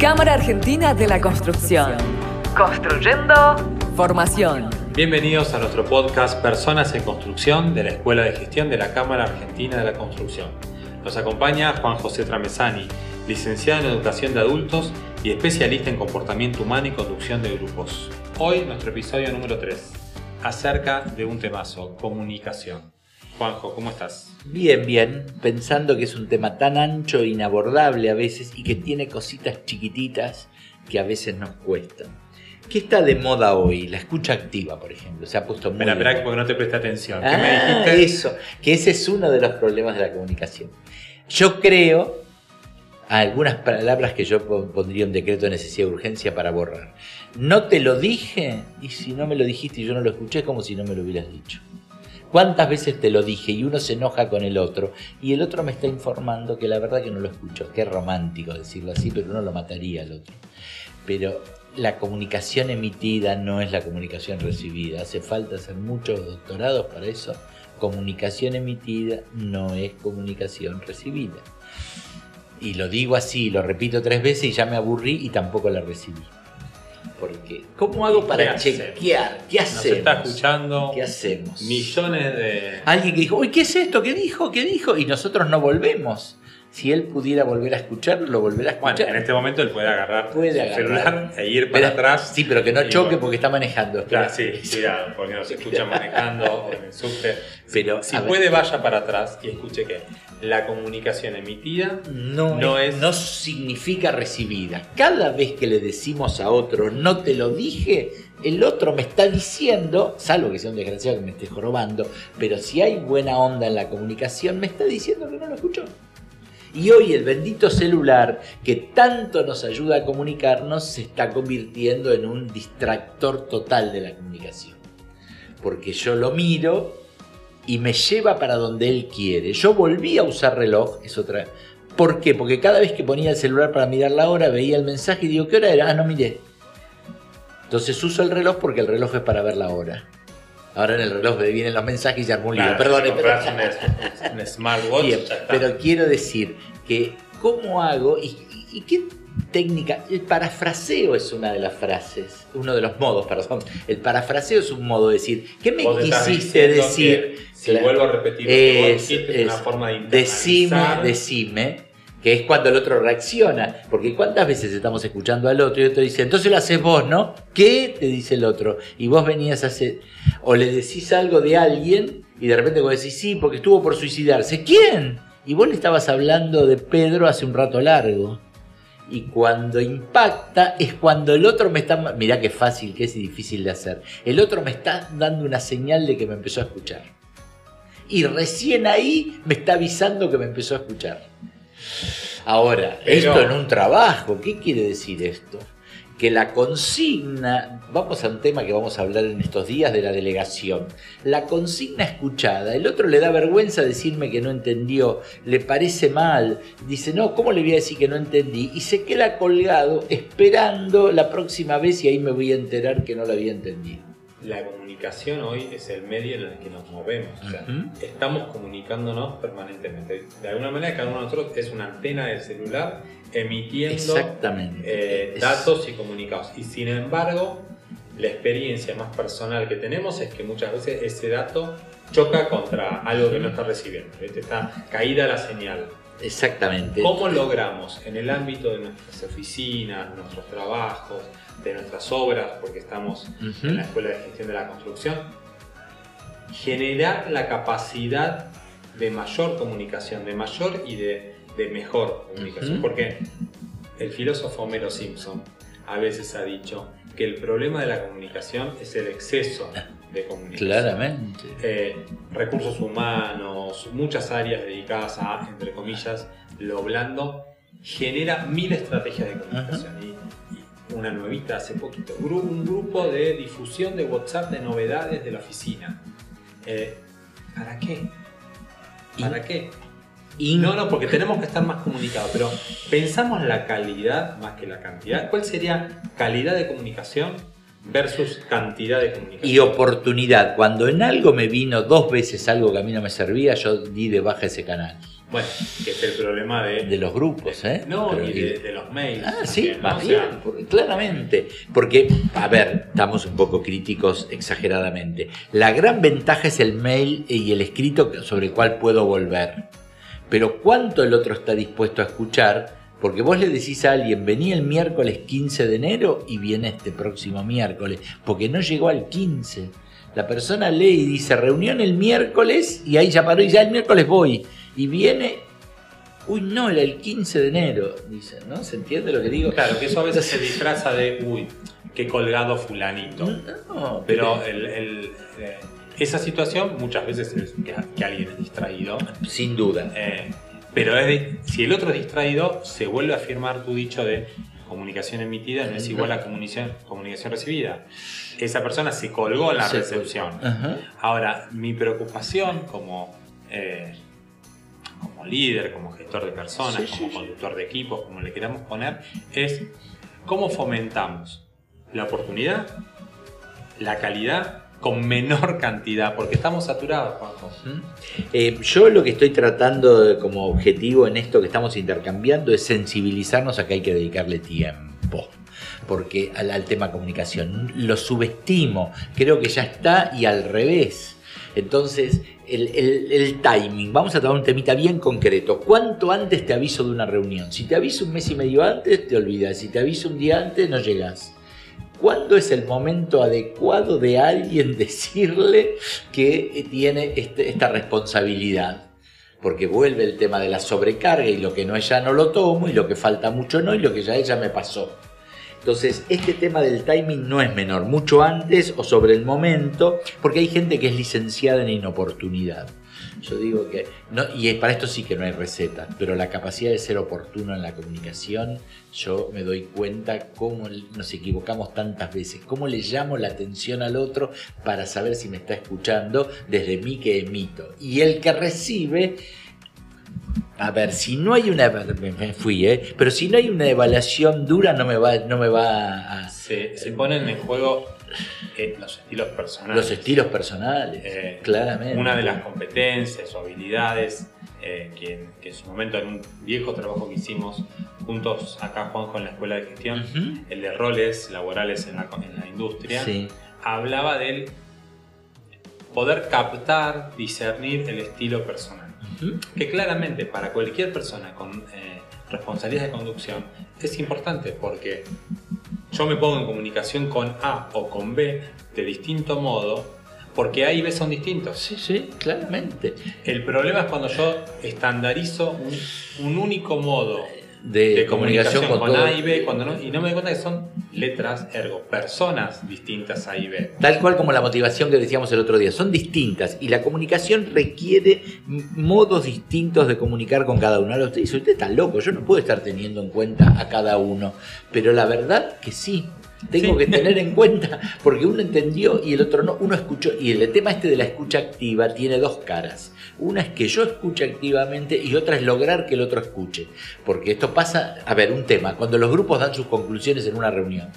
Cámara Argentina de la Construcción. Construyendo formación. Bienvenidos a nuestro podcast Personas en Construcción de la Escuela de Gestión de la Cámara Argentina de la Construcción. Nos acompaña Juan José Tramesani, licenciado en Educación de Adultos y especialista en comportamiento humano y conducción de grupos. Hoy nuestro episodio número 3, acerca de un temazo, comunicación. Juanjo, ¿cómo estás? Bien, bien, pensando que es un tema tan ancho e inabordable a veces y que tiene cositas chiquititas que a veces nos cuestan. ¿Qué está de moda hoy? La escucha activa, por ejemplo. Se ha puesto muy. Espera, espera, porque no te presté atención. ¿Qué Ah, me dijiste? Eso, que ese es uno de los problemas de la comunicación. Yo creo, algunas palabras que yo pon- pondría un decreto de necesidad de urgencia para borrar. No te lo dije, y si no me lo dijiste y yo no lo escuché, es como si no me lo hubieras dicho. ¿Cuántas veces te lo dije y uno se enoja con el otro y el otro me está informando que la verdad que no lo escucho? Qué romántico decirlo así, pero uno lo mataría al otro. Pero la comunicación emitida no es la comunicación recibida. Hace falta hacer muchos doctorados para eso. Comunicación emitida no es comunicación recibida. Y lo digo así, lo repito tres veces y ya me aburrí y tampoco la recibí. Porque, ¿cómo hago ¿Qué para hacemos? chequear? ¿Qué Nos hacemos? está escuchando ¿Qué hacemos? millones de... Alguien que dijo, uy, ¿qué es esto? ¿Qué dijo? ¿Qué dijo? Y nosotros no volvemos. Si él pudiera volver a escuchar, lo volverá a Bueno, escuchar. en este momento él puede agarrar Puede su agarrar. celular e ir para Espera, atrás. Sí, pero que no choque bueno. porque está manejando. Claro, sí, cuidado, porque nos escucha manejando o en el subte. Pero, Si a ver, puede, vaya para atrás y escuche que la comunicación emitida no, no es- es- no significa recibida. Cada vez que le decimos a otro, no te lo dije, el otro me está diciendo, salvo que sea un desgraciado que me esté jorobando, pero si hay buena onda en la comunicación, me está diciendo que no lo escuchó. Y hoy el bendito celular, que tanto nos ayuda a comunicarnos, se está convirtiendo en un distractor total de la comunicación. Porque yo lo miro y me lleva para donde él quiere. Yo volví a usar reloj, es otra. ¿Por qué? Porque cada vez que ponía el celular para mirar la hora, veía el mensaje y digo, ¿qué hora era? Ah, no miré. Entonces uso el reloj porque el reloj es para ver la hora. Ahora en el reloj me vienen los mensajes y se armó un lío. Claro, Perdón, pero- un, un smartwatch, Bien, pero quiero decir que cómo hago y, y- y qué técnica. El parafraseo es una de las frases, uno de los modos, perdón. El parafraseo es un modo de decir, ¿qué me quisiste decir? Si Claro. vuelvo a repetir lo que vos Es- es una es- forma de Decime, decime, que es cuando el otro reacciona. Porque cuántas veces estamos escuchando al otro y el otro dice, entonces lo haces vos, ¿no? ¿Qué? Te dice el otro. Y vos venías a hacer, o le decís algo de alguien y de repente vos decís, sí, porque estuvo por suicidarse. ¿Quién? Y vos le estabas hablando de Pedro hace un rato largo. Y cuando impacta es cuando el otro me está... Mirá qué fácil que es y difícil de hacer. El otro me está dando una señal de que me empezó a escuchar. Y recién ahí me está avisando que me empezó a escuchar. Ahora, Pero- esto en un trabajo, ¿qué quiere decir esto? Que la consigna, vamos a un tema que vamos a hablar en estos días de la delegación, la consigna escuchada, el otro le da vergüenza decirme que no entendió, le parece mal, dice, no, ¿cómo le voy a decir que no entendí? Y se queda colgado esperando la próxima vez y ahí me voy a enterar que no lo había entendido. La comunicación hoy es el medio en el que nos movemos. O sea, Ujú. estamos comunicándonos permanentemente. De alguna manera, cada uno de nosotros es una antena del celular emitiendo eh, Es- datos y comunicados. Y sin embargo, la experiencia más personal que tenemos es que muchas veces ese dato choca contra algo que no está recibiendo. ¿viste? Está caída la señal. Exactamente. ¿Cómo logramos en el ámbito de nuestras oficinas, nuestros trabajos, de nuestras obras, porque estamos en la Escuela de Gestión de la Construcción, generar la capacidad de mayor comunicación, de mayor y de, de mejor comunicación? Porque el filósofo Homero Simpson a veces ha dicho que el problema de la comunicación es el exceso de comunicación Claramente. eh, recursos humanos, muchas áreas dedicadas a, entre comillas, lo blando, genera mil estrategias de comunicación. Y, y una nuevita hace poquito, un grupo de difusión de WhatsApp de novedades de la oficina. Eh, ¿Para qué? ¿Para qué? No, no, porque tenemos que estar más comunicados, pero pensamos la calidad más que la cantidad. ¿Cuál sería calidad de comunicación versus cantidad de comunicación. Y oportunidad. Cuando en algo me vino dos veces algo que a mí no me servía, yo di de baja ese canal. Bueno, que es el problema de... De los grupos, ¿eh? No, Pero y de, de los mails. Ah, también, sí, ¿no? más O bien, porque- claramente. Porque, a ver, estamos un poco críticos exageradamente. La gran ventaja es el mail y el escrito sobre el cual puedo volver. Pero ¿cuánto el otro está dispuesto a escuchar? Porque vos le decís a alguien, vení el miércoles 15 de enero y viene este próximo miércoles, porque no llegó al 15. La persona lee y dice, reunión el miércoles, y ahí ya paró y ya el miércoles voy. Y viene, uy, no, era el 15 de enero, dice, ¿no? ¿Se entiende lo que digo? Claro, que eso a veces se disfraza de, uy, qué colgado fulanito. No, Pero el- el, eh, esa situación muchas veces es que, que alguien es distraído. sin duda. eh, pero es de- si el otro es distraído, se vuelve a afirmar tu dicho de comunicación emitida no es igual a comunicación, comunicación recibida. Esa persona se colgó en la recepción. Ahora, mi preocupación como, eh, como líder, como gestor de personas, sí, como sí. conductor de equipos, como le queramos poner, es cómo fomentamos la oportunidad, la calidad con menor cantidad, porque estamos saturados, Juanjo. ¿Mm? Eh, yo lo que estoy tratando como objetivo en esto que estamos intercambiando es sensibilizarnos a que hay que dedicarle tiempo. Porque al, tema comunicación lo subestimo, creo que ya está y al revés. Entonces, el, el- el timing, vamos a tomar un temita bien concreto. ¿Cuánto antes te aviso de una reunión? Si te aviso un mes y medio antes, te olvidas. Si te aviso un día antes, no llegas. ¿Cuándo es el momento adecuado de alguien decirle que tiene este- esta responsabilidad? Porque vuelve el tema de la sobrecarga y lo que no es ya no lo tomo y lo que falta mucho no y lo que ya es ya me pasó. Entonces, este tema del timing no es menor, mucho antes o sobre el momento, porque hay gente que es licenciada en inoportunidad. Yo digo que, no, y para esto sí que no hay receta, pero la capacidad de ser oportuno en la comunicación, yo me doy cuenta cómo nos equivocamos tantas veces, cómo le llamo la atención al otro para saber si me está escuchando desde mí que emito. Y el que recibe, a ver, si no hay una, me fui, ¿eh? pero si no hay una evaluación dura no me va, no me va a... Se, se ponen en juego eh, los estilos personales. Los estilos personales, Eh, claramente. Una de las competencias o habilidades eh, que, que en su momento en un viejo trabajo que hicimos juntos acá, Juanjo, en la Escuela de Gestión, el de roles laborales en la, en la industria, Sí. hablaba del poder captar, discernir el estilo personal. Que claramente para cualquier persona con eh, responsabilidades de conducción es importante porque yo me pongo en comunicación con A o con B de distinto modo porque A y B son distintos. Sí, sí, claramente. El problema es cuando yo estandarizo un, un único modo De, de comunicación, comunicación, con, todo. A y B cuando no, y no me doy cuenta que son letras, ergo, personas distintas A y B. Tal cual como la motivación que decíamos el otro día, son distintas y la comunicación requiere modos distintos de comunicar con cada uno. Ahora usted dice, usted está loco, yo no puedo estar teniendo en cuenta a cada uno, pero la verdad que sí. Tengo Sí. que tener en cuenta, porque uno entendió y el otro no, uno escuchó, y el tema este de la escucha activa tiene dos caras. Una es que yo escuche activamente y otra es lograr que el otro escuche. Porque esto pasa, a ver, un tema, cuando los grupos dan sus conclusiones en una reunión.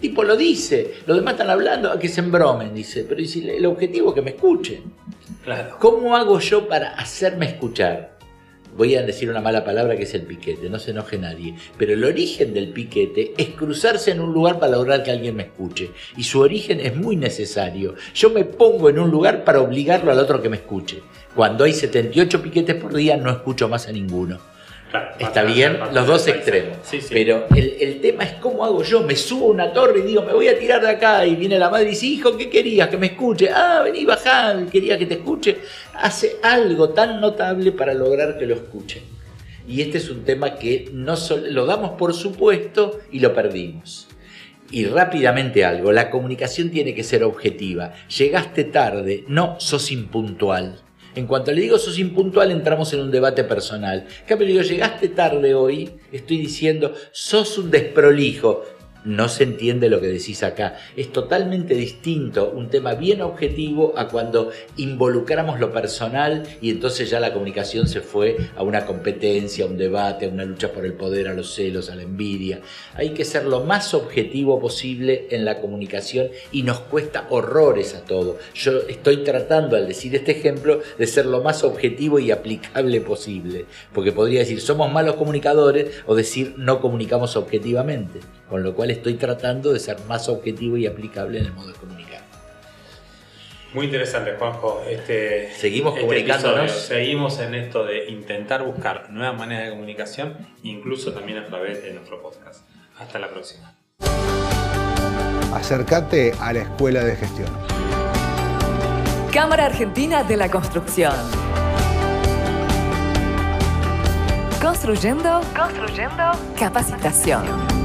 Tipo lo dice, los demás están hablando, a que se embromen, dice, pero ¿y si el objetivo es que me escuchen. Claro. ¿Cómo hago yo para hacerme escuchar? Voy a decir una mala palabra que es el piquete, no se enoje nadie, pero el origen del piquete es cruzarse en un lugar para lograr que alguien me escuche. Y su origen es muy necesario. Yo me pongo en un lugar para obligarlo al otro que me escuche. Cuando hay 78 piquetes por día no escucho más a ninguno. Claro, Está bien, los dos extremos. Sí, sí. Pero el, el tema es cómo hago yo. Me subo a una torre y digo, me voy a tirar de acá. Y viene la madre y dice, hijo, ¿qué querías? Que me escuche. Ah, vení, bajá, quería que te escuche. Hace algo tan notable para lograr que lo escuchen. Y este es un tema que no lo damos por supuesto y lo perdimos. Y rápidamente algo, la comunicación tiene que ser objetiva. Llegaste tarde, no sos impuntual. En cuanto le digo sos impuntual, entramos en un debate personal. En le digo, llegaste tarde hoy, estoy diciendo, sos un desprolijo. No se entiende lo que decís acá. Es totalmente distinto un tema bien objetivo a cuando involucramos lo personal y entonces ya la comunicación se fue a una competencia, a un debate, a una lucha por el poder, a los celos, a la envidia. Hay que ser lo más objetivo posible en la comunicación y nos cuesta horrores a todo. Yo estoy tratando al decir este ejemplo de ser lo más objetivo y aplicable posible, porque podría decir somos malos comunicadores o decir no comunicamos objetivamente, con lo cual estoy tratando de ser más objetivo y aplicable en el modo de comunicar. Muy interesante, Juanjo. Este, seguimos este comunicándonos. seguimos en esto de intentar buscar nuevas maneras de comunicación, incluso también a través de nuestro podcast. Hasta la próxima. Acércate a la Escuela de Gestión. Cámara Argentina de la Construcción. Construyendo, construyendo capacitación.